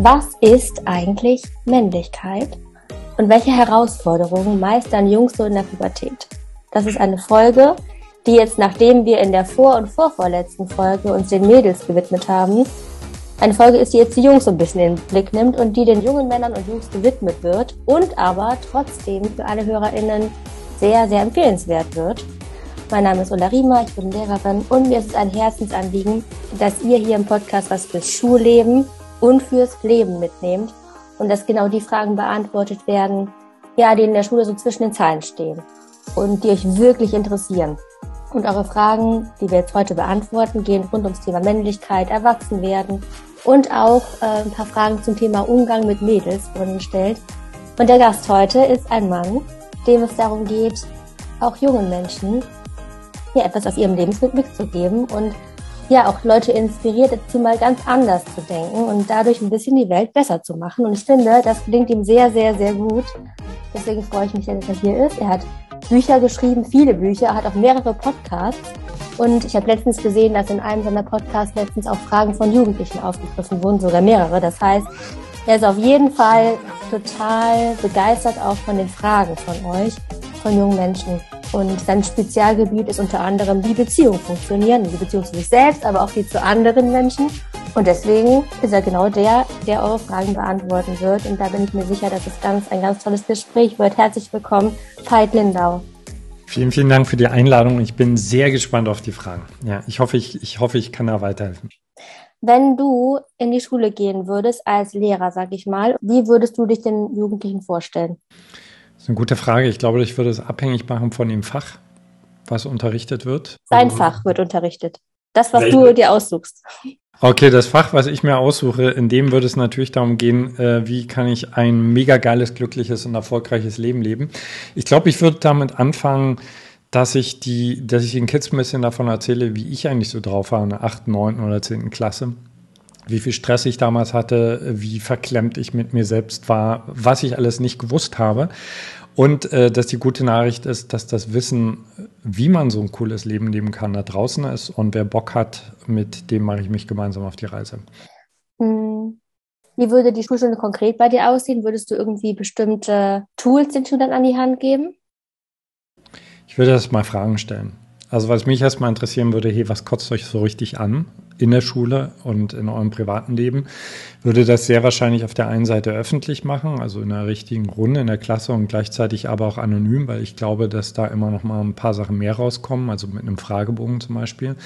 Was ist eigentlich Männlichkeit und welche Herausforderungen meistern Jungs so in der Pubertät? Das ist eine Folge, die jetzt, nachdem wir in der vor- und vorvorletzten Folge uns den Mädels gewidmet haben, eine Folge ist, die jetzt die Jungs so ein bisschen in den Blick nimmt und die den jungen Männern und Jungs gewidmet wird und aber trotzdem für alle HörerInnen sehr, sehr empfehlenswert wird. Mein Name ist Ulla Riemer, ich bin Lehrerin und mir ist es ein Herzensanliegen, dass ihr hier im Podcast was fürs Schulleben und fürs Leben mitnehmt und dass genau die Fragen beantwortet werden, ja, die in der Schule so zwischen den Zeilen stehen und die euch wirklich interessieren. Und eure Fragen, die wir jetzt heute beantworten, gehen rund ums Thema Männlichkeit, Erwachsenwerden und auch äh, ein paar Fragen zum Thema Umgang mit Mädels wurden gestellt. Und der Gast heute ist ein Mann, dem es darum geht, auch jungen Menschen ja, etwas auf ihrem Lebensweg mitzugeben und ja auch Leute inspiriert, dazu mal ganz anders zu denken und dadurch ein bisschen die Welt besser zu machen. Und ich finde, das gelingt ihm sehr, sehr, sehr gut. Deswegen freue ich mich, dass er hier ist. Er hat Bücher geschrieben, viele Bücher, hat auch mehrere Podcasts. Und ich habe letztens gesehen, dass in einem seiner Podcasts letztens auch Fragen von Jugendlichen aufgegriffen wurden, sogar mehrere. Das heißt, er ist auf jeden Fall total begeistert auch von den Fragen von euch, von jungen Menschen. Und sein Spezialgebiet ist unter anderem, wie Beziehungen funktionieren, die Beziehung zu sich selbst, aber auch die zu anderen Menschen. Und deswegen ist er genau der, der eure Fragen beantworten wird. Und da bin ich mir sicher, dass es ganz, ein ganz tolles Gespräch wird. Herzlich willkommen, Veit Lindau. Vielen, vielen Dank für die Einladung. Ich bin sehr gespannt auf die Fragen. Ja, ich hoffe, ich, ich hoffe, ich kann da weiterhelfen. Wenn du in die Schule gehen würdest als Lehrer, sag ich mal, wie würdest du dich den Jugendlichen vorstellen? Das ist eine gute Frage. Ich glaube, ich würde es abhängig machen von dem Fach, was unterrichtet wird. Sein Fach wird unterrichtet. Das, was Welche? du dir aussuchst. Okay, das Fach, was ich mir aussuche, in dem würde es natürlich darum gehen, äh, wie kann ich ein mega geiles, glückliches und erfolgreiches Leben leben. Ich glaube, ich würde damit anfangen, dass ich die, dass ich den Kids ein bisschen davon erzähle, wie ich eigentlich so drauf war in der 8., 9. oder 10. Klasse. Wie viel Stress ich damals hatte, wie verklemmt ich mit mir selbst war, was ich alles nicht gewusst habe. Und äh, dass die gute Nachricht ist, dass das Wissen, wie man so ein cooles Leben leben kann, da draußen ist. Und wer Bock hat, mit dem mache ich mich gemeinsam auf die Reise. Hm. Wie würde die Schulstunde konkret bei dir aussehen? Würdest du irgendwie bestimmte Tools den Schülern an die Hand geben? Ich würde erst mal Fragen stellen. Also was mich erstmal interessieren würde, hey, was kotzt euch so richtig an in der Schule und in eurem privaten Leben? Würde das sehr wahrscheinlich auf der einen Seite öffentlich machen, also in einer richtigen Runde in der Klasse und gleichzeitig aber auch anonym, weil ich glaube, dass da immer noch mal ein paar Sachen mehr rauskommen, also mit einem Fragebogen zum Beispiel.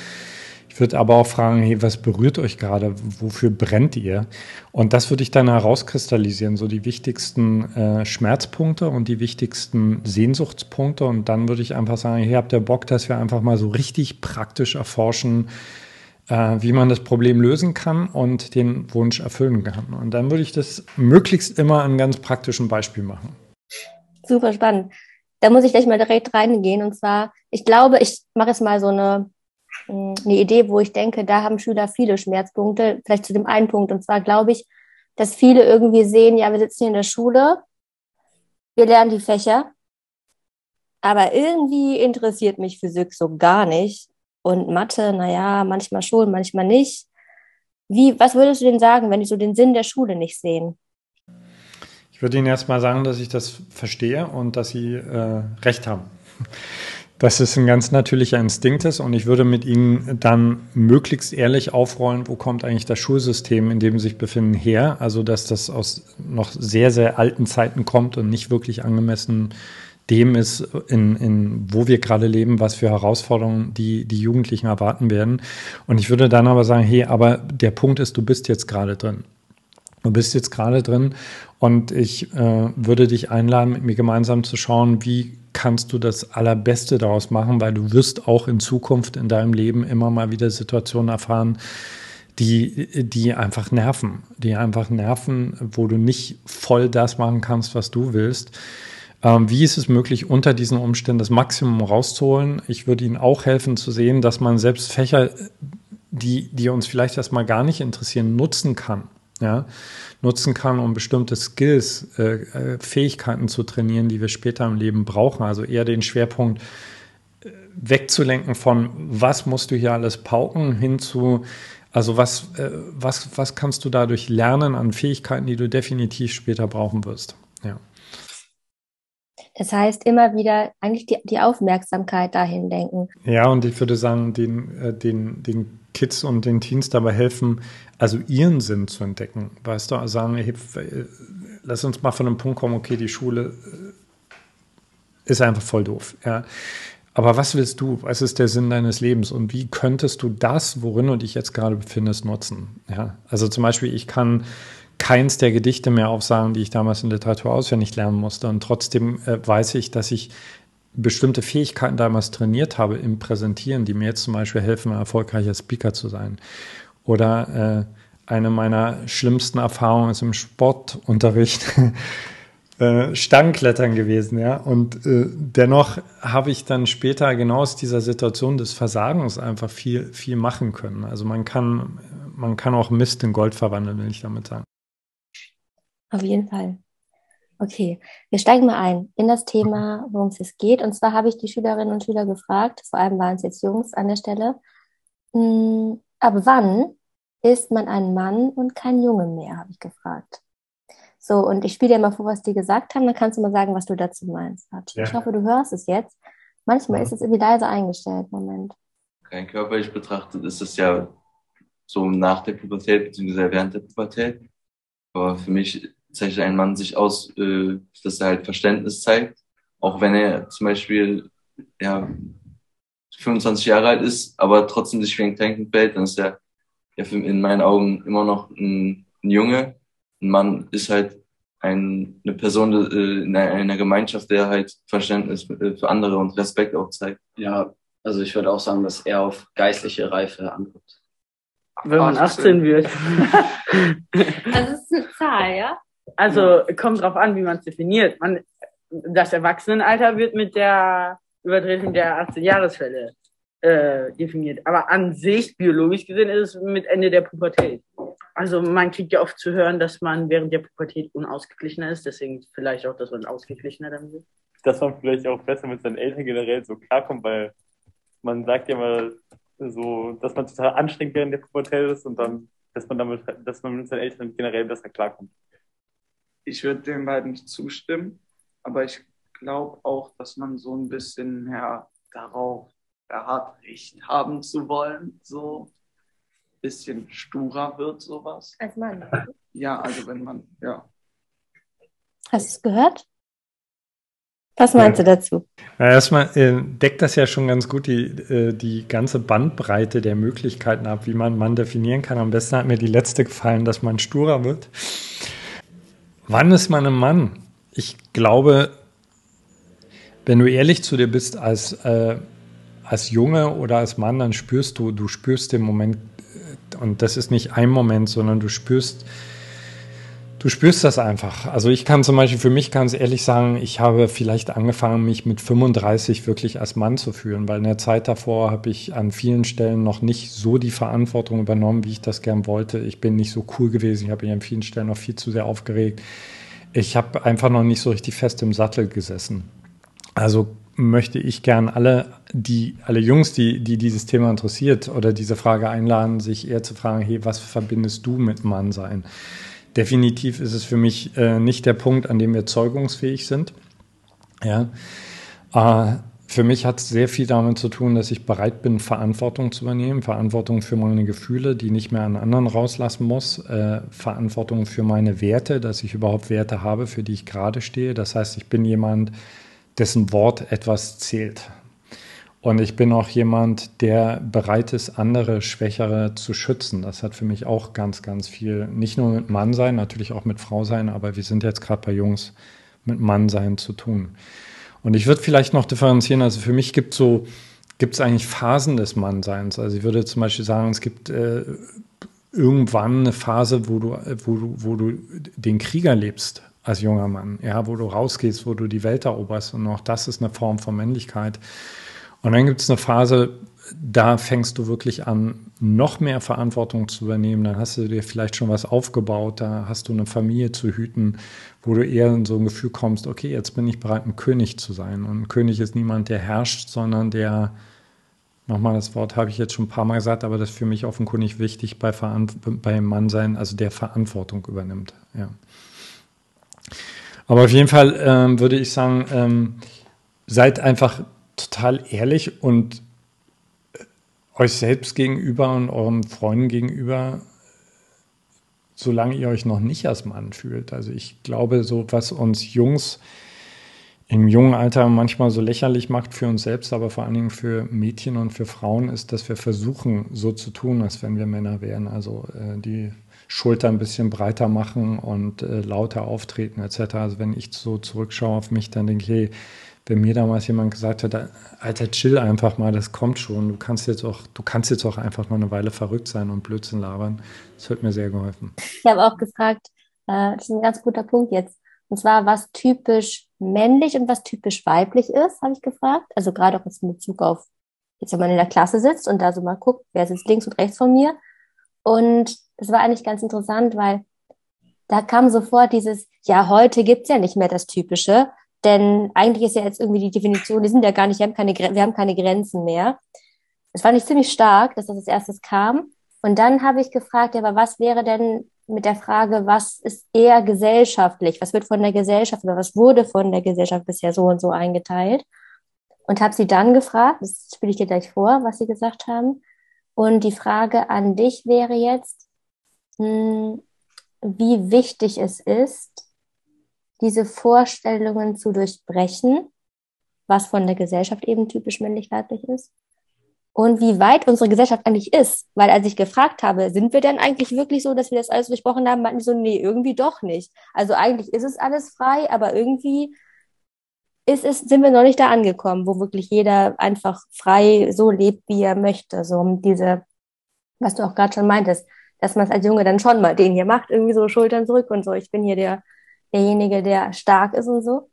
Ich würde aber auch fragen, hey, was berührt euch gerade? Wofür brennt ihr? Und das würde ich dann herauskristallisieren, so die wichtigsten äh, Schmerzpunkte und die wichtigsten Sehnsuchtspunkte. Und dann würde ich einfach sagen, hey, habt ihr Bock, dass wir einfach mal so richtig praktisch erforschen, äh, wie man das Problem lösen kann und den Wunsch erfüllen kann. Und dann würde ich das möglichst immer an ganz praktischen Beispiel machen. Super spannend. Da muss ich gleich mal direkt reingehen. Und zwar, ich glaube, ich mache jetzt mal so eine eine Idee, wo ich denke, da haben Schüler viele Schmerzpunkte, vielleicht zu dem einen Punkt. Und zwar glaube ich, dass viele irgendwie sehen, ja, wir sitzen hier in der Schule, wir lernen die Fächer, aber irgendwie interessiert mich Physik so gar nicht. Und Mathe, naja, manchmal schon, manchmal nicht. Wie, was würdest du denn sagen, wenn die so den Sinn der Schule nicht sehen? Ich würde Ihnen erst mal sagen, dass ich das verstehe und dass Sie äh, recht haben dass es ein ganz natürlicher Instinkt ist und ich würde mit Ihnen dann möglichst ehrlich aufrollen, wo kommt eigentlich das Schulsystem, in dem Sie sich befinden, her. Also dass das aus noch sehr, sehr alten Zeiten kommt und nicht wirklich angemessen dem ist, in, in wo wir gerade leben, was für Herausforderungen die, die Jugendlichen erwarten werden. Und ich würde dann aber sagen, hey, aber der Punkt ist, du bist jetzt gerade drin. Du bist jetzt gerade drin und ich äh, würde dich einladen, mit mir gemeinsam zu schauen, wie kannst du das Allerbeste daraus machen, weil du wirst auch in Zukunft in deinem Leben immer mal wieder Situationen erfahren, die, die einfach nerven, die einfach nerven, wo du nicht voll das machen kannst, was du willst. Ähm, wie ist es möglich, unter diesen Umständen das Maximum rauszuholen? Ich würde Ihnen auch helfen zu sehen, dass man selbst Fächer, die, die uns vielleicht erstmal gar nicht interessieren, nutzen kann. Ja, nutzen kann, um bestimmte Skills, äh, äh, Fähigkeiten zu trainieren, die wir später im Leben brauchen. Also eher den Schwerpunkt wegzulenken von, was musst du hier alles pauken, hin zu, also was, äh, was, was kannst du dadurch lernen an Fähigkeiten, die du definitiv später brauchen wirst. Ja. Das heißt, immer wieder eigentlich die, die Aufmerksamkeit dahin denken. Ja, und ich würde sagen, den, äh, den, den Kids und den Teens dabei helfen, also ihren Sinn zu entdecken. Weißt du, also sagen, hey, lass uns mal von einem Punkt kommen, okay, die Schule äh, ist einfach voll doof. Ja. Aber was willst du? Was ist der Sinn deines Lebens? Und wie könntest du das, worin du dich jetzt gerade befindest, nutzen? Ja. Also zum Beispiel, ich kann keins der Gedichte mehr aufsagen, die ich damals in Literatur auswendig lernen musste. Und trotzdem äh, weiß ich, dass ich bestimmte Fähigkeiten damals trainiert habe im Präsentieren, die mir jetzt zum Beispiel helfen, ein erfolgreicher Speaker zu sein. Oder äh, eine meiner schlimmsten Erfahrungen ist im Sportunterricht. äh, Stangenklettern gewesen, ja. Und äh, dennoch habe ich dann später genau aus dieser Situation des Versagens einfach viel, viel machen können. Also man kann, man kann auch Mist in Gold verwandeln, will ich damit sagen. Auf jeden Fall. Okay, wir steigen mal ein in das Thema, worum es jetzt geht. Und zwar habe ich die Schülerinnen und Schüler gefragt, vor allem waren es jetzt Jungs an der Stelle, mh, ab wann ist man ein Mann und kein Junge mehr, habe ich gefragt. So, und ich spiele dir mal vor, was die gesagt haben, dann kannst du mal sagen, was du dazu meinst. Ja. Ich hoffe, du hörst es jetzt. Manchmal ja. ist es irgendwie leise eingestellt. Moment. Rein körperlich betrachtet ist es ja so nach der Pubertät, beziehungsweise während der Pubertät. Aber für mich zeichnet ein Mann sich aus, äh, dass er halt Verständnis zeigt. Auch wenn er zum Beispiel ja, 25 Jahre alt ist, aber trotzdem sich wie ein Tanken fällt, dann ist er ja in meinen Augen immer noch ein, ein Junge. Ein Mann ist halt ein, eine Person äh, in einer Gemeinschaft, der halt Verständnis äh, für andere und Respekt auch zeigt. Ja, also ich würde auch sagen, dass er auf geistliche Reife ankommt. Wenn man 18 wird. also es ist eine Zahl, ja? Also kommt drauf an, wie man es definiert. Man, das Erwachsenenalter wird mit der Übertretung der 18-Jahresfälle äh, definiert. Aber an sich, biologisch gesehen, ist es mit Ende der Pubertät. Also man kriegt ja oft zu hören, dass man während der Pubertät unausgeglichener ist. Deswegen vielleicht auch, dass man ausgeglichener dann wird. Dass man vielleicht auch besser mit seinen Eltern generell so klarkommt, weil man sagt ja mal so, dass man total anstrengend während der Pubertät ist und dann, dass man damit, dass man mit seinen Eltern generell besser klarkommt ich würde den beiden nicht zustimmen, aber ich glaube auch, dass man so ein bisschen mehr darauf beharrt, Recht haben zu wollen, so ein bisschen sturer wird sowas. Als Mann? Ja, also wenn man, ja. Hast du es gehört? Was meinst du dazu? Ja, erstmal äh, deckt das ja schon ganz gut die, äh, die ganze Bandbreite der Möglichkeiten ab, wie man Mann definieren kann. Am besten hat mir die letzte gefallen, dass man sturer wird. Wann ist man ein Mann? Ich glaube, wenn du ehrlich zu dir bist als, äh, als Junge oder als Mann, dann spürst du, du spürst den Moment, äh, und das ist nicht ein Moment, sondern du spürst, du spürst das einfach. Also ich kann zum Beispiel für mich ganz ehrlich sagen, ich habe vielleicht angefangen, mich mit 35 wirklich als Mann zu fühlen, weil in der Zeit davor habe ich an vielen Stellen noch nicht so die Verantwortung übernommen, wie ich das gern wollte. Ich bin nicht so cool gewesen, ich habe mich an vielen Stellen noch viel zu sehr aufgeregt. Ich habe einfach noch nicht so richtig fest im Sattel gesessen. Also möchte ich gern alle, die, alle Jungs, die, die dieses Thema interessiert oder diese Frage einladen, sich eher zu fragen, hey, was verbindest du mit Mannsein? Definitiv ist es für mich äh, nicht der Punkt, an dem wir zeugungsfähig sind. Ja. Äh, für mich hat es sehr viel damit zu tun, dass ich bereit bin, Verantwortung zu übernehmen. Verantwortung für meine Gefühle, die nicht mehr an anderen rauslassen muss. Äh, Verantwortung für meine Werte, dass ich überhaupt Werte habe, für die ich gerade stehe. Das heißt, ich bin jemand, dessen Wort etwas zählt. Und ich bin auch jemand, der bereit ist, andere Schwächere zu schützen. Das hat für mich auch ganz, ganz viel, nicht nur mit Mann sein, natürlich auch mit Frau sein, aber wir sind jetzt gerade bei Jungs mit Mann sein zu tun. Und ich würde vielleicht noch differenzieren, also für mich gibt so, gibt es eigentlich Phasen des Mannseins. Also ich würde zum Beispiel sagen, es gibt äh, irgendwann eine Phase, wo du, wo du, wo du den Krieger lebst als junger Mann, ja, wo du rausgehst, wo du die Welt eroberst. Und auch das ist eine Form von Männlichkeit. Und dann gibt es eine Phase, da fängst du wirklich an, noch mehr Verantwortung zu übernehmen. Dann hast du dir vielleicht schon was aufgebaut, da hast du eine Familie zu hüten, wo du eher in so ein Gefühl kommst, okay, jetzt bin ich bereit, ein König zu sein. Und ein König ist niemand, der herrscht, sondern der, nochmal das Wort habe ich jetzt schon ein paar Mal gesagt, aber das ist für mich offenkundig wichtig bei, beim Mannsein, also der Verantwortung übernimmt. Ja. Aber auf jeden Fall ähm, würde ich sagen, ähm, seid einfach total ehrlich und äh, euch selbst gegenüber und euren Freunden gegenüber, solange ihr euch noch nicht als Mann fühlt. Also ich glaube, so was uns Jungs im jungen Alter manchmal so lächerlich macht für uns selbst, aber vor allen Dingen für Mädchen und für Frauen, ist, dass wir versuchen, so zu tun, als wenn wir Männer wären. Also äh, die Schulter ein bisschen breiter machen und äh, lauter auftreten etc. Also wenn ich so zurückschaue auf mich, dann denke ich, hey, wenn mir damals jemand gesagt hat, Alter, chill einfach mal, das kommt schon. Du kannst jetzt auch, du kannst jetzt auch einfach mal eine Weile verrückt sein und Blödsinn labern. Das hat mir sehr geholfen. Ich habe auch gefragt, äh, das ist ein ganz guter Punkt jetzt. Und zwar, was typisch männlich und was typisch weiblich ist, habe ich gefragt. Also gerade auch jetzt in Bezug auf, jetzt wenn man in der Klasse sitzt und da so mal guckt, wer sitzt links und rechts von mir. Und das war eigentlich ganz interessant, weil da kam sofort dieses, ja, heute gibt's ja nicht mehr das Typische, denn eigentlich ist ja jetzt irgendwie die Definition, die sind ja gar nicht, wir haben keine, wir haben keine Grenzen mehr. Das fand ich ziemlich stark, dass das als erstes kam. Und dann habe ich gefragt, ja, aber was wäre denn mit der Frage, was ist eher gesellschaftlich? Was wird von der Gesellschaft oder was wurde von der Gesellschaft bisher so und so eingeteilt? Und habe sie dann gefragt, das spiele ich dir gleich vor, was sie gesagt haben. Und die Frage an dich wäre jetzt, hm, wie wichtig es ist, diese Vorstellungen zu durchbrechen, was von der Gesellschaft eben typisch männlich-weiblich ist. Und wie weit unsere Gesellschaft eigentlich ist. Weil als ich gefragt habe, sind wir denn eigentlich wirklich so, dass wir das alles durchbrochen haben, meinten die so, nee, irgendwie doch nicht. Also eigentlich ist es alles frei, aber irgendwie ist es, sind wir noch nicht da angekommen, wo wirklich jeder einfach frei so lebt, wie er möchte. So um diese, was du auch gerade schon meintest, dass man es als Junge dann schon mal den hier macht, irgendwie so Schultern zurück und so. Ich bin hier der derjenige, der stark ist und so.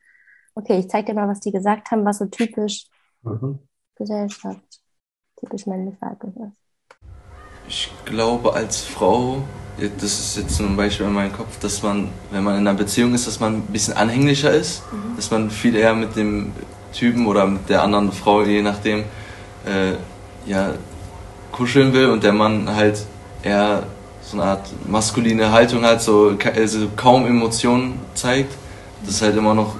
Okay, ich zeig dir mal, was die gesagt haben, was so typisch mhm. Gesellschaft, typisch männlich-weiblich ist. Ich glaube, als Frau, das ist jetzt zum Beispiel in meinem Kopf, dass man, wenn man in einer Beziehung ist, dass man ein bisschen anhänglicher ist, mhm. dass man viel eher mit dem Typen oder mit der anderen Frau, je nachdem, äh, ja, kuscheln will und der Mann halt eher so eine Art maskuline Haltung hat, so also kaum Emotionen zeigt. Das ist halt immer noch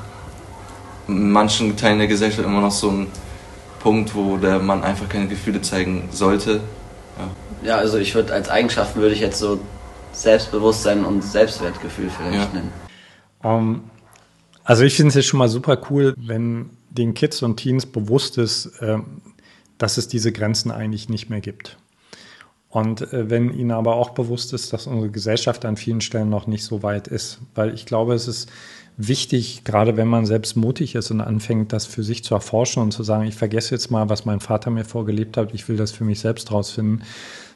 in manchen Teilen der Gesellschaft immer noch so ein Punkt, wo der Mann einfach keine Gefühle zeigen sollte. Ja, ja also ich würde als Eigenschaften würde ich jetzt so Selbstbewusstsein und Selbstwertgefühl vielleicht ja. nennen. Um, ähm, also ich finde es jetzt schon mal super cool, wenn den Kids und Teens bewusst ist, ähm, dass es diese Grenzen eigentlich nicht mehr gibt. Und äh, wenn Ihnen aber auch bewusst ist, dass unsere Gesellschaft an vielen Stellen noch nicht so weit ist, weil ich glaube, es ist wichtig, gerade wenn man selbst mutig ist und anfängt, das für sich zu erforschen und zu sagen, ich vergesse jetzt mal, was mein Vater mir vorgelebt hat, ich will das für mich selbst rausfinden,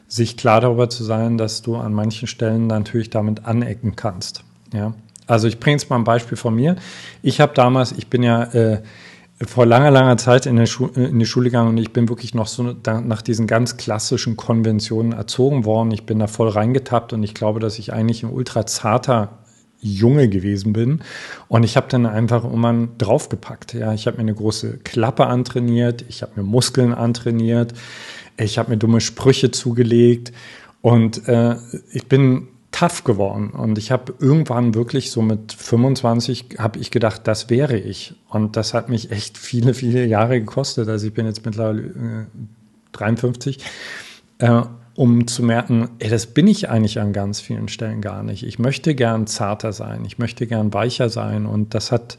sich klar darüber zu sein, dass du an manchen Stellen natürlich damit anecken kannst. Ja, also ich bringe jetzt mal ein Beispiel von mir. Ich habe damals, ich bin ja äh, vor langer, langer Zeit in, Schu in die Schule gegangen und ich bin wirklich noch so nach diesen ganz klassischen Konventionen erzogen worden. Ich bin da voll reingetappt und ich glaube, dass ich eigentlich ein ultra zarter Junge gewesen bin. Und ich habe dann einfach irgendwann draufgepackt. Ja, ich habe mir eine große Klappe antrainiert, ich habe mir Muskeln antrainiert, ich habe mir dumme Sprüche zugelegt und äh, ich bin tough geworden. Und ich habe irgendwann wirklich so mit 25 habe ich gedacht, das wäre ich. Und das hat mich echt viele, viele Jahre gekostet. Also ich bin jetzt mittlerweile äh, 53, äh, um zu merken, ey, das bin ich eigentlich an ganz vielen Stellen gar nicht. Ich möchte gern zarter sein, ich möchte gern weicher sein. Und das hat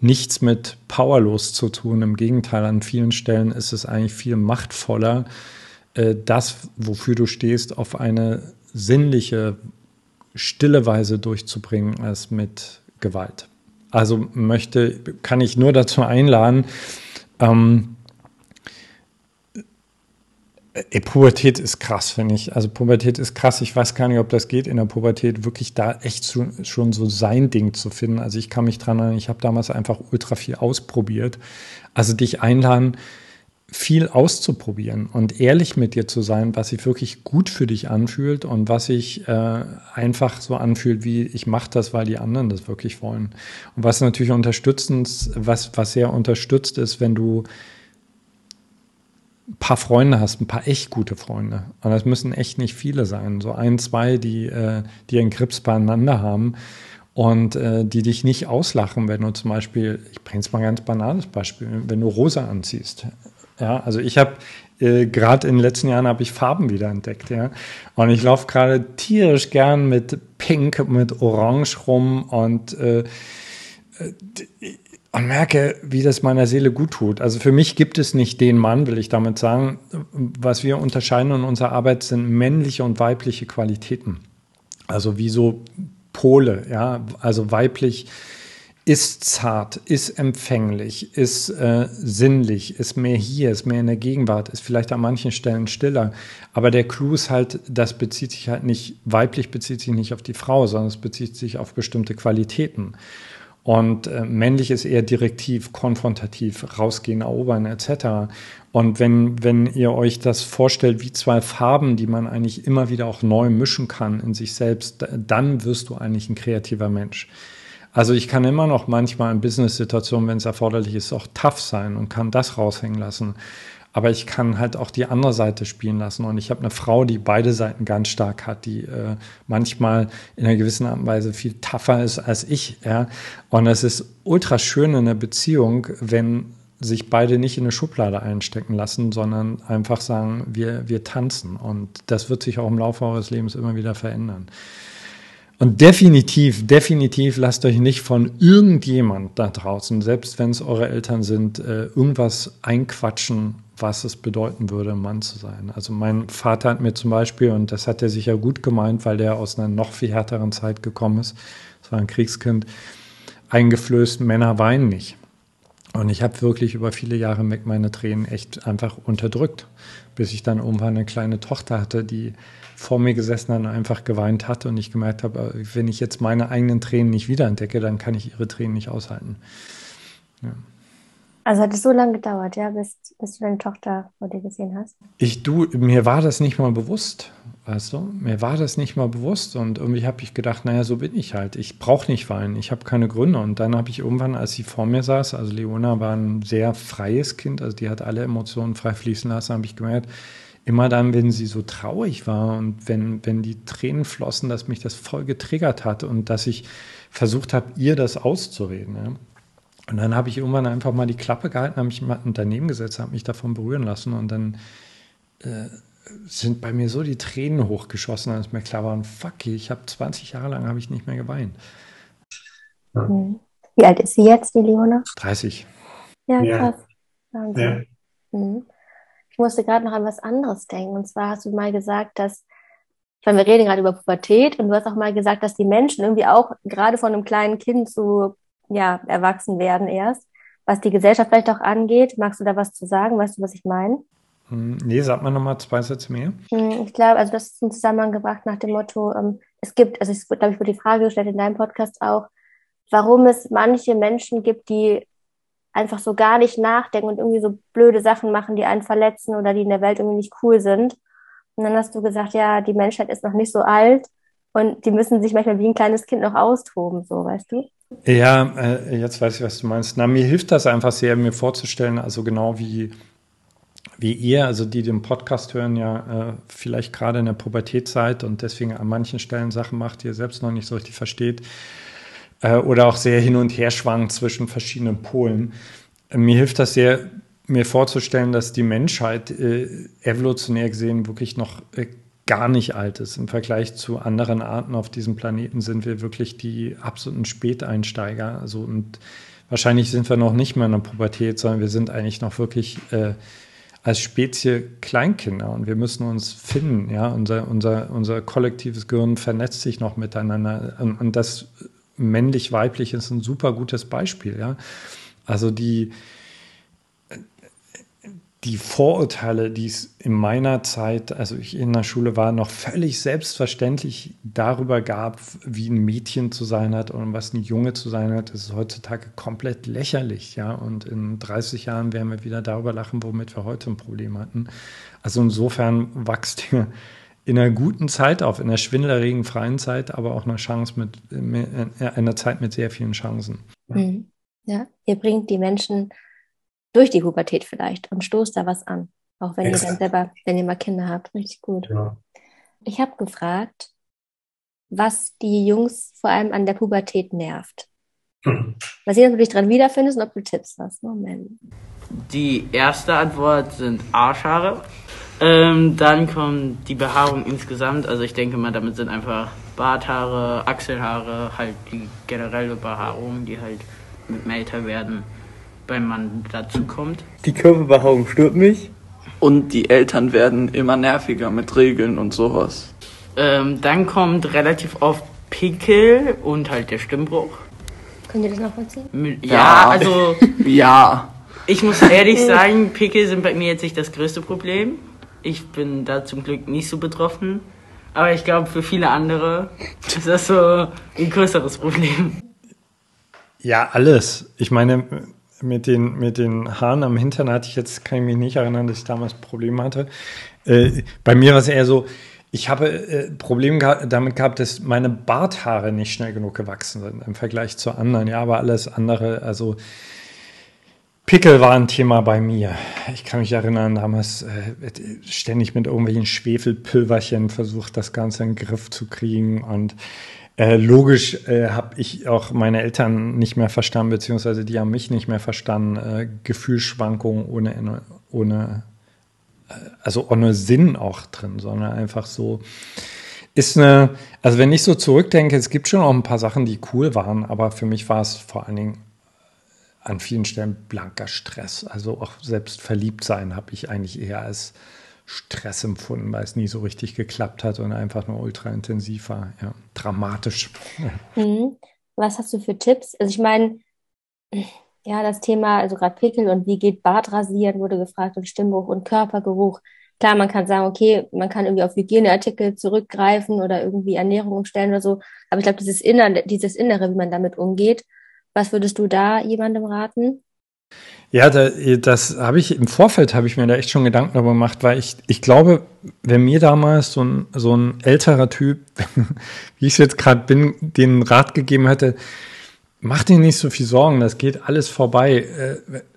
nichts mit powerlos zu tun. Im Gegenteil, an vielen Stellen ist es eigentlich viel machtvoller, äh, das, wofür du stehst, auf eine sinnliche, stille Weise durchzubringen als mit Gewalt. Also möchte, kann ich nur dazu einladen, ähm, äh, Pubertät ist krass, finde ich. Also Pubertät ist krass. Ich weiß gar nicht, ob das geht in der Pubertät, wirklich da echt zu, schon so sein Ding zu finden. Also ich kann mich dran erinnern, ich habe damals einfach ultra viel ausprobiert. Also dich einladen, viel auszuprobieren und ehrlich mit dir zu sein, was sich wirklich gut für dich anfühlt und was sich äh, einfach so anfühlt, wie ich mache das, weil die anderen das wirklich wollen. Und was natürlich unterstützend, was, was sehr unterstützt ist, wenn du ein paar Freunde hast, ein paar echt gute Freunde. Und das müssen echt nicht viele sein. So ein, zwei, die, äh, die einen Grips beieinander haben und äh, die dich nicht auslachen, wenn du zum Beispiel, ich bringe jetzt mal ein ganz banales Beispiel, wenn du rosa anziehst. Ja, also ich habe äh, gerade in den letzten Jahren habe ich Farben wieder entdeckt, ja. Und ich laufe gerade tierisch gern mit Pink, mit Orange rum und äh, äh und merke, wie das meiner Seele gut tut. Also für mich gibt es nicht den Mann, will ich damit sagen. Was wir unterscheiden in unserer Arbeit sind männliche und weibliche Qualitäten. Also wie so Pole, ja. Also weiblich ist zart, ist empfänglich, ist äh, sinnlich, ist mehr hier, ist mehr in der Gegenwart, ist vielleicht an manchen Stellen stiller. Aber der Clou ist halt, das bezieht sich halt nicht, weiblich bezieht sich nicht auf die Frau, sondern es bezieht sich auf bestimmte Qualitäten. Und äh, männlich ist eher direktiv, konfrontativ, rausgehen, erobern etc. Und wenn, wenn ihr euch das vorstellt wie zwei Farben, die man eigentlich immer wieder auch neu mischen kann in sich selbst, dann wirst du eigentlich ein kreativer Mensch. Also ich kann immer noch manchmal in Business-Situationen, wenn es erforderlich ist, auch tough sein und kann das raushängen lassen. Aber ich kann halt auch die andere Seite spielen lassen. Und ich habe eine Frau, die beide Seiten ganz stark hat, die äh, manchmal in einer gewissen Art und Weise viel tougher ist als ich. Ja? Und es ist ultra schön in einer Beziehung, wenn sich beide nicht in eine Schublade einstecken lassen, sondern einfach sagen, wir, wir tanzen. Und das wird sich auch im Laufe eures Lebens immer wieder verändern. Und definitiv, definitiv lasst euch nicht von irgendjemand da draußen, selbst wenn es eure Eltern sind, äh, irgendwas einquatschen, was es bedeuten würde, Mann zu sein. Also mein Vater hat mir zum Beispiel, und das hat er sicher gut gemeint, weil der aus einer noch viel härteren Zeit gekommen ist, das war ein Kriegskind, eingeflößt, Männer weinen nicht. Und ich habe wirklich über viele Jahre meine Tränen echt einfach unterdrückt, bis ich dann irgendwann eine kleine Tochter hatte, die vor mir gesessen hat und einfach geweint hat und ich gemerkt habe, wenn ich jetzt meine eigenen Tränen nicht wiederentdecke, dann kann ich ihre Tränen nicht aushalten. Ja. Also hat es so lange gedauert, ja, bis, bis du deine Tochter vor dir gesehen hast? Ich, du, mir war das nicht mal bewusst, weißt du? Mir war das nicht mal bewusst und irgendwie habe ich gedacht, naja, so bin ich halt. Ich brauche nicht weinen, ich habe keine Gründe. Und dann habe ich irgendwann, als sie vor mir saß, also Leona war ein sehr freies Kind, also die hat alle Emotionen frei fließen lassen, habe ich gemerkt, immer dann, wenn sie so traurig war und wenn, wenn die Tränen flossen, dass mich das voll getriggert hat und dass ich versucht habe, ihr das auszureden. Ja. Und dann habe ich irgendwann einfach mal die Klappe gehalten, habe mich mal daneben gesetzt, habe mich davon berühren lassen und dann äh, sind bei mir so die Tränen hochgeschossen, als mir klar war, fuck, ich habe 20 Jahre lang habe ich nicht mehr geweint. Wie alt ist sie jetzt, die Leona? 30. Ja, krass. Ja. Mhm. Ich musste gerade noch an was anderes denken. Und zwar hast du mal gesagt, dass, ich meine, wir reden gerade über Pubertät und du hast auch mal gesagt, dass die Menschen irgendwie auch gerade von einem kleinen Kind zu, ja, erwachsen werden erst. Was die Gesellschaft vielleicht auch angeht. Magst du da was zu sagen? Weißt du, was ich meine? Hm, nee, sag mal nochmal zwei Sätze mehr. Hm, ich glaube, also das ist ein Zusammenhang gebracht nach dem Motto, ähm, es gibt, also ich glaube, ich wurde die Frage gestellt in deinem Podcast auch, warum es manche Menschen gibt, die einfach so gar nicht nachdenken und irgendwie so blöde Sachen machen, die einen verletzen oder die in der Welt irgendwie nicht cool sind. Und dann hast du gesagt, ja, die Menschheit ist noch nicht so alt und die müssen sich manchmal wie ein kleines Kind noch austoben, so, weißt du? Ja, äh, jetzt weiß ich, was du meinst. Na, mir hilft das einfach sehr, mir vorzustellen, also genau wie, wie ihr, also die den Podcast hören, ja äh, vielleicht gerade in der Pubertät seid und deswegen an manchen Stellen Sachen macht, die ihr selbst noch nicht so richtig versteht äh, oder auch sehr hin und her schwankt zwischen verschiedenen Polen. Mir hilft das sehr, mir vorzustellen, dass die Menschheit äh, evolutionär gesehen wirklich noch äh, gar nicht alt ist. Im Vergleich zu anderen Arten auf diesem Planeten sind wir wirklich die absoluten Späteinsteiger. Also und wahrscheinlich sind wir noch nicht mehr in der Pubertät, sondern wir sind eigentlich noch wirklich äh, als Spezie Kleinkinder und wir müssen uns finden. Ja, unser, unser, unser kollektives Gehirn vernetzt sich noch miteinander und, und das männlich-weiblich ist ein super gutes Beispiel. Ja? Also die, die Vorurteile, die es in meiner Zeit, also ich in der Schule war, noch völlig selbstverständlich darüber gab, wie ein Mädchen zu sein hat und was ein Junge zu sein hat, ist heutzutage komplett lächerlich, ja. Und in 30 Jahren werden wir wieder darüber lachen, womit wir heute ein Problem hatten. Also insofern wächst ihr in einer guten Zeit auf, in einer schwindelerregen freien Zeit, aber auch einer Chance mit, einer Zeit mit sehr vielen Chancen. Mhm. Ja, ihr bringt die Menschen durch die Pubertät vielleicht und stoßt da was an. Auch wenn Exakt. ihr dann selber, wenn ihr mal Kinder habt. Richtig gut. Ja. Ich habe gefragt, was die Jungs vor allem an der Pubertät nervt. Hm. Was ihr natürlich dran wiederfindest und ob du Tipps hast. Moment. Die erste Antwort sind Arschhaare. Ähm, dann kommt die Behaarung insgesamt. Also ich denke mal, damit sind einfach Barthaare, Achselhaare, halt die generelle Behaarung, die halt mit dem älter werden wenn man dazu kommt. Die Körperbehaarung stört mich. Und die Eltern werden immer nerviger mit Regeln und sowas. Ähm, dann kommt relativ oft Pickel und halt der Stimmbruch. Könnt ihr das nachvollziehen? Ja, ja. also. ja. Ich muss ehrlich sagen, Pickel sind bei mir jetzt nicht das größte Problem. Ich bin da zum Glück nicht so betroffen. Aber ich glaube, für viele andere ist das so ein größeres Problem. Ja, alles. Ich meine, mit den, mit den Haaren am Hintern hatte ich jetzt, kann ich mich nicht erinnern, dass ich damals Probleme hatte. Äh, bei mir war es eher so, ich habe äh, Probleme gehabt, damit gehabt, dass meine Barthaare nicht schnell genug gewachsen sind im Vergleich zu anderen. Ja, aber alles andere, also Pickel war ein Thema bei mir. Ich kann mich erinnern, damals äh, ständig mit irgendwelchen Schwefelpülverchen versucht, das Ganze in den Griff zu kriegen und äh, logisch äh, habe ich auch meine Eltern nicht mehr verstanden, beziehungsweise die haben mich nicht mehr verstanden. Äh, Gefühlsschwankungen ohne, ohne, äh, also ohne Sinn auch drin, sondern einfach so. Ist eine, also wenn ich so zurückdenke, es gibt schon auch ein paar Sachen, die cool waren, aber für mich war es vor allen Dingen an vielen Stellen blanker Stress. Also auch selbst verliebt sein habe ich eigentlich eher als Stress empfunden, weil es nie so richtig geklappt hat und einfach nur ultra intensiv war. Ja, dramatisch. Mhm. Was hast du für Tipps? Also ich meine, ja, das Thema, also gerade Pickel und wie geht Bartrasieren wurde gefragt und Stimmbruch und Körpergeruch. Klar, man kann sagen, okay, man kann irgendwie auf Hygieneartikel zurückgreifen oder irgendwie Ernährung umstellen oder so. Aber ich glaube, dieses Innere, dieses Innere, wie man damit umgeht, was würdest du da jemandem raten? Ja, da, das habe ich im Vorfeld habe ich mir da echt schon Gedanken darüber gemacht, weil ich, ich glaube, wenn mir damals so ein, so ein älterer Typ, wie ich es jetzt gerade bin, den Rat gegeben hätte, mach dir nicht so viel Sorgen, das geht alles vorbei.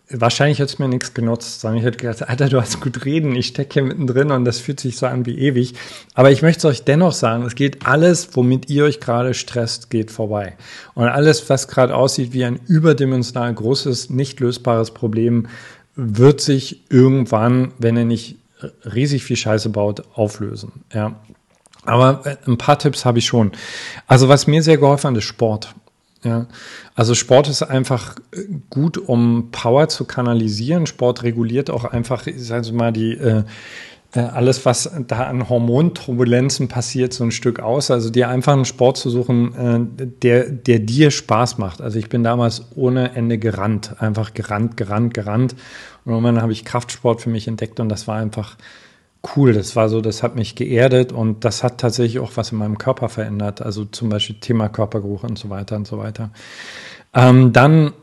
Wahrscheinlich hätte es mir nichts genutzt, sondern ich hätte gedacht, Alter, du hast gut reden, ich stecke hier mittendrin und das fühlt sich so an wie ewig. Aber ich möchte es euch dennoch sagen, es geht alles, womit ihr euch gerade stresst, geht vorbei. Und alles, was gerade aussieht wie ein überdimensional großes, nicht lösbares Problem, wird sich irgendwann, wenn ihr nicht riesig viel Scheiße baut, auflösen. Ja. Aber äh, ein paar Tipps habe ich schon. Also was mir sehr geholfen hat, ist Sport. Ja, also Sport ist einfach äh, gut, um Power zu kanalisieren. Sport reguliert auch einfach, sagen Sie mal, die äh, äh, alles, was da an Hormonturbulenzen passiert, so ein Stück aus. Also dir einfach einen Sport zu suchen, äh, der, der dir Spaß macht. Also ich bin damals ohne Ende gerannt, einfach gerannt, gerannt, gerannt. Und irgendwann habe ich Kraftsport für mich entdeckt und das war einfach cool. Das war so, das hat mich geerdet und das hat tatsächlich auch was in meinem Körper verändert. Also zum Beispiel Thema Körpergeruch und so weiter und so weiter. Ähm, dann,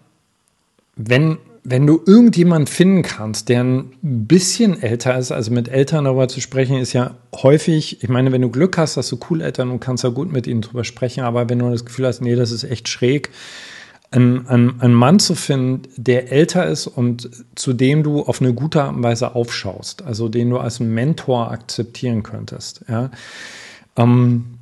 wenn, wenn du irgendjemand finden kannst, der ein bisschen älter ist, also mit Eltern darüber zu sprechen, ist ja häufig, ich meine, wenn du Glück hast, hast du cool Eltern und kannst ja gut mit ihnen drüber sprechen, aber wenn du das Gefühl hast, nee, das ist echt schräg, einen, einen, einen Mann zu finden, der älter ist und zu dem du auf eine gute Art und Weise aufschaust, also den du als Mentor akzeptieren könntest. Ja. Ähm,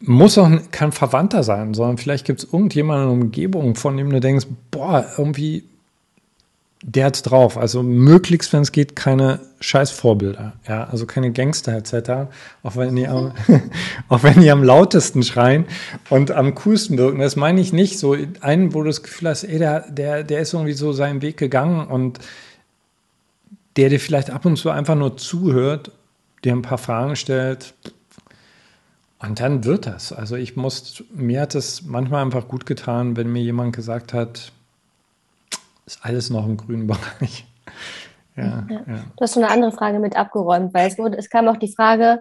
muss auch kein Verwandter sein, sondern vielleicht gibt es irgendjemanden in der Umgebung, von dem du denkst, boah, irgendwie der hat's drauf. Also möglichst, wenn es geht, keine Scheißvorbilder. Ja, also keine Gangster etc. Auch wenn die am, auch wenn die am lautesten schreien und am coolsten wirken. Das meine ich nicht. So einen, wo du das Gefühl hast, ey, der, der, der ist irgendwie so seinen Weg gegangen und der dir vielleicht ab und zu einfach nur zuhört, dir ein paar Fragen stellt. Und dann wird das. Also ich muss, mir hat es manchmal einfach gut getan, wenn mir jemand gesagt hat, ist alles noch im grünen Bereich. Ja, Ja. ja. Du hast schon eine andere Frage mit abgeräumt, weil es wurde, es kam auch die Frage,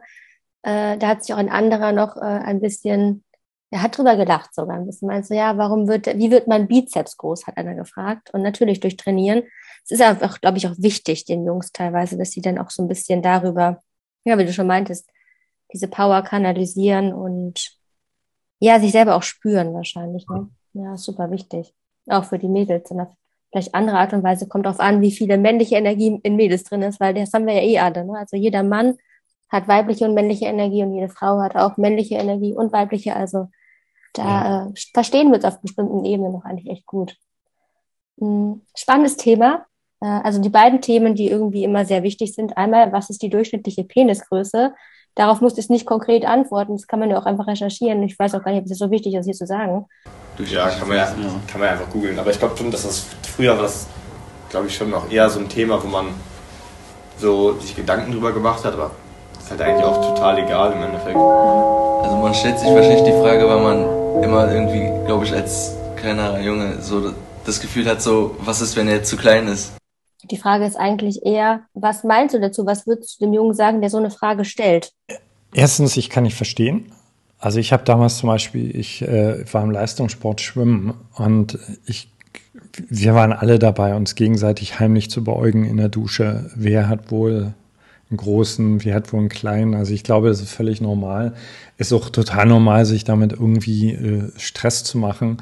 äh, da hat sich auch ein anderer noch äh, ein bisschen, er hat drüber gelacht sogar ein bisschen. Meinst du, ja, warum wird, wie wird mein Bizeps groß, hat einer gefragt. Und natürlich durch Trainieren. Es ist einfach, glaube ich, auch wichtig, den Jungs teilweise, dass sie dann auch so ein bisschen darüber, ja, wie du schon meintest, diese Power kanalisieren und ja, sich selber auch spüren wahrscheinlich. Ne? Ja, super wichtig. Auch für die Mädels einer vielleicht andere Art und Weise. Kommt drauf an, wie viele männliche Energie in Mädels drin ist, weil das haben wir ja eh alle. Ne? Also jeder Mann hat weibliche und männliche Energie und jede Frau hat auch männliche Energie und weibliche. Also da äh, verstehen wir uns auf bestimmten Ebenen noch eigentlich echt gut. Hm, Spannendes Thema. Äh, also die beiden Themen, die irgendwie immer sehr wichtig sind. Einmal, was ist die durchschnittliche Penisgröße? Darauf muss ich nicht konkret antworten. Das kann man ja auch einfach recherchieren. Ich weiß auch gar nicht, ob es so wichtig ist, hier zu sagen. Ja, kann man ja, kann man ja einfach googeln. Aber ich glaube schon, dass das früher war das, glaube ich, schon noch eher so ein Thema, wo man so sich Gedanken drüber gemacht hat, aber ist halt eigentlich auch total egal im Endeffekt. Also man stellt sich wahrscheinlich die Frage, weil man immer irgendwie, glaube ich, als kleiner Junge so das Gefühl hat, so, was ist, wenn er zu klein ist? Die Frage ist eigentlich eher, was meinst du dazu? Was würdest du dem Jungen sagen, der so eine Frage stellt? Erstens, ich kann nicht verstehen. Also ich habe damals zum Beispiel, ich äh, war im Leistungssport schwimmen und ich, wir waren alle dabei, uns gegenseitig heimlich zu beäugen in der Dusche. Wer hat wohl einen großen, wer hat wohl einen kleinen? Also ich glaube, das ist völlig normal. Ist auch total normal, sich damit irgendwie äh, Stress zu machen.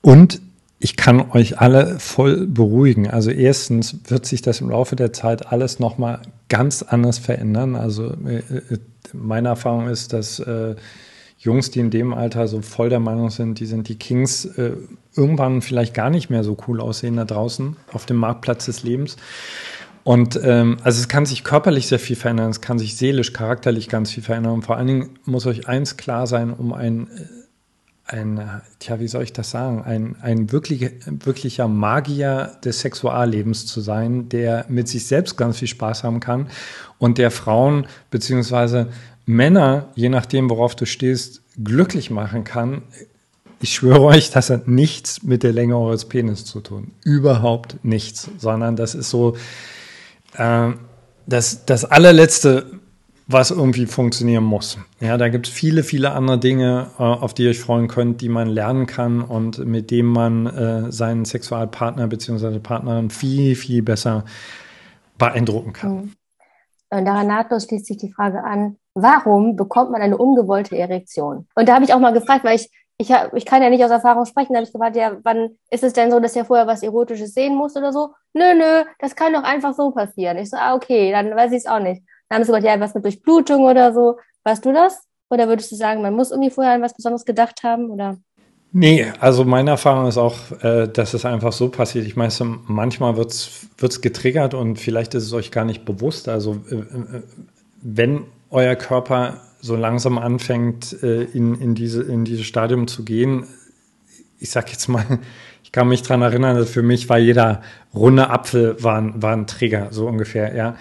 Und ich kann euch alle voll beruhigen. Also erstens wird sich das im Laufe der Zeit alles nochmal ganz anders verändern. Also äh, äh, meine Erfahrung ist, dass äh, Jungs, die in dem Alter so voll der Meinung sind, die sind die Kings, äh, irgendwann vielleicht gar nicht mehr so cool aussehen da draußen auf dem Marktplatz des Lebens. Und ähm, also es kann sich körperlich sehr viel verändern, es kann sich seelisch, charakterlich ganz viel verändern. Und vor allen Dingen muss euch eins klar sein, um ein ein, tja, wie soll ich das sagen, ein, ein wirklich, wirklicher Magier des Sexuallebens zu sein, der mit sich selbst ganz viel Spaß haben kann und der Frauen beziehungsweise Männer, je nachdem, worauf du stehst, glücklich machen kann. Ich schwöre euch, das hat nichts mit der Länge eures Penis zu tun. Überhaupt nichts, sondern das ist so äh, das, das allerletzte, was irgendwie funktionieren muss. Ja, da gibt es viele, viele andere Dinge, äh, auf die ihr euch freuen könnt, die man lernen kann und mit dem man äh, seinen Sexualpartner bzw. Partnerin viel, viel besser beeindrucken kann. Mhm. Und daran nahtlos schließt sich die Frage an, warum bekommt man eine ungewollte Erektion? Und da habe ich auch mal gefragt, weil ich, ich, hab, ich kann ja nicht aus Erfahrung sprechen, da habe ich gefragt, ja, wann ist es denn so, dass er vorher was Erotisches sehen muss oder so? Nö, nö, das kann doch einfach so passieren. Ich so, ah, okay, dann weiß ich es auch nicht. Dann haben sie gesagt, ja, was mit Durchblutung oder so. Weißt du das? Oder würdest du sagen, man muss irgendwie vorher an was Besonderes gedacht haben? Oder? Nee, also meine Erfahrung ist auch, äh, dass es einfach so passiert. Ich meine, manchmal wird es getriggert und vielleicht ist es euch gar nicht bewusst. Also äh, äh, wenn euer Körper so langsam anfängt, in, in, diese, in dieses Stadium zu gehen, ich sag jetzt mal, ich kann mich dran erinnern, dass für mich war jeder runde Apfel war, war ein Trigger, so ungefähr, ja.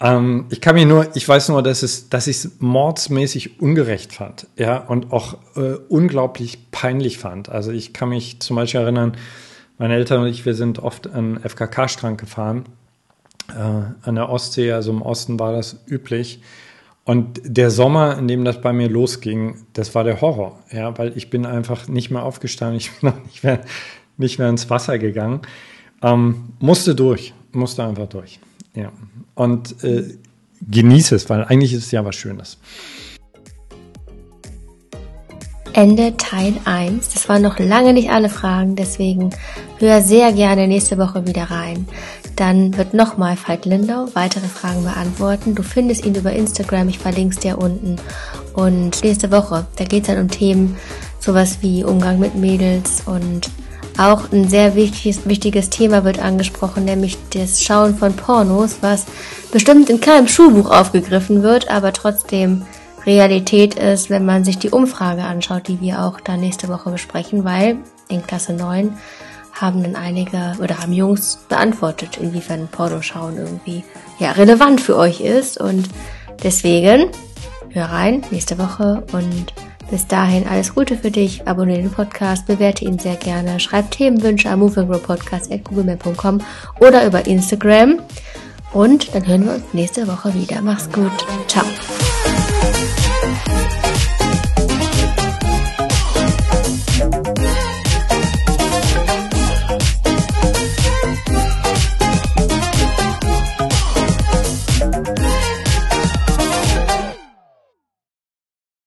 Ähm, ich kann mich nur, ich weiß nur, dass es, dass ich es mordsmäßig ungerecht fand, ja, und auch äh, unglaublich peinlich fand. Also ich kann mich zum Beispiel erinnern, meine Eltern und ich, wir sind oft an FKK-Strand gefahren, äh, an der Ostsee, also im Osten war das üblich. Und der Sommer, in dem das bei mir losging, das war der Horror, ja, weil ich bin einfach nicht mehr aufgestanden, ich bin auch nicht mehr, nicht mehr ins Wasser gegangen. Ähm, musste durch, musste einfach durch. Ja. Und äh, genieße es, weil eigentlich ist es ja was Schönes. Ende Teil 1. Das waren noch lange nicht alle Fragen, deswegen hör sehr gerne nächste Woche wieder rein. Dann wird nochmal Veit Lindau weitere Fragen beantworten. Du findest ihn über Instagram, ich verlinke es dir unten. Und nächste Woche, da geht es dann um Themen, sowas wie Umgang mit Mädels und auch ein sehr wichtiges, wichtiges Thema wird angesprochen, nämlich das Schauen von Pornos, was bestimmt in keinem Schulbuch aufgegriffen wird, aber trotzdem Realität ist, wenn man sich die Umfrage anschaut, die wir auch dann nächste Woche besprechen, weil in Klasse 9 haben dann einige oder haben Jungs beantwortet, inwiefern Pornoschauen irgendwie ja relevant für euch ist. Und deswegen hör rein nächste Woche und Bis dahin alles Gute für dich. Abonniere den Podcast, bewerte ihn sehr gerne. Schreib Themenwünsche an moveandgrowpodcast.googlemail.com oder über Instagram. Und dann hören wir uns nächste Woche wieder. Mach's gut. Ciao.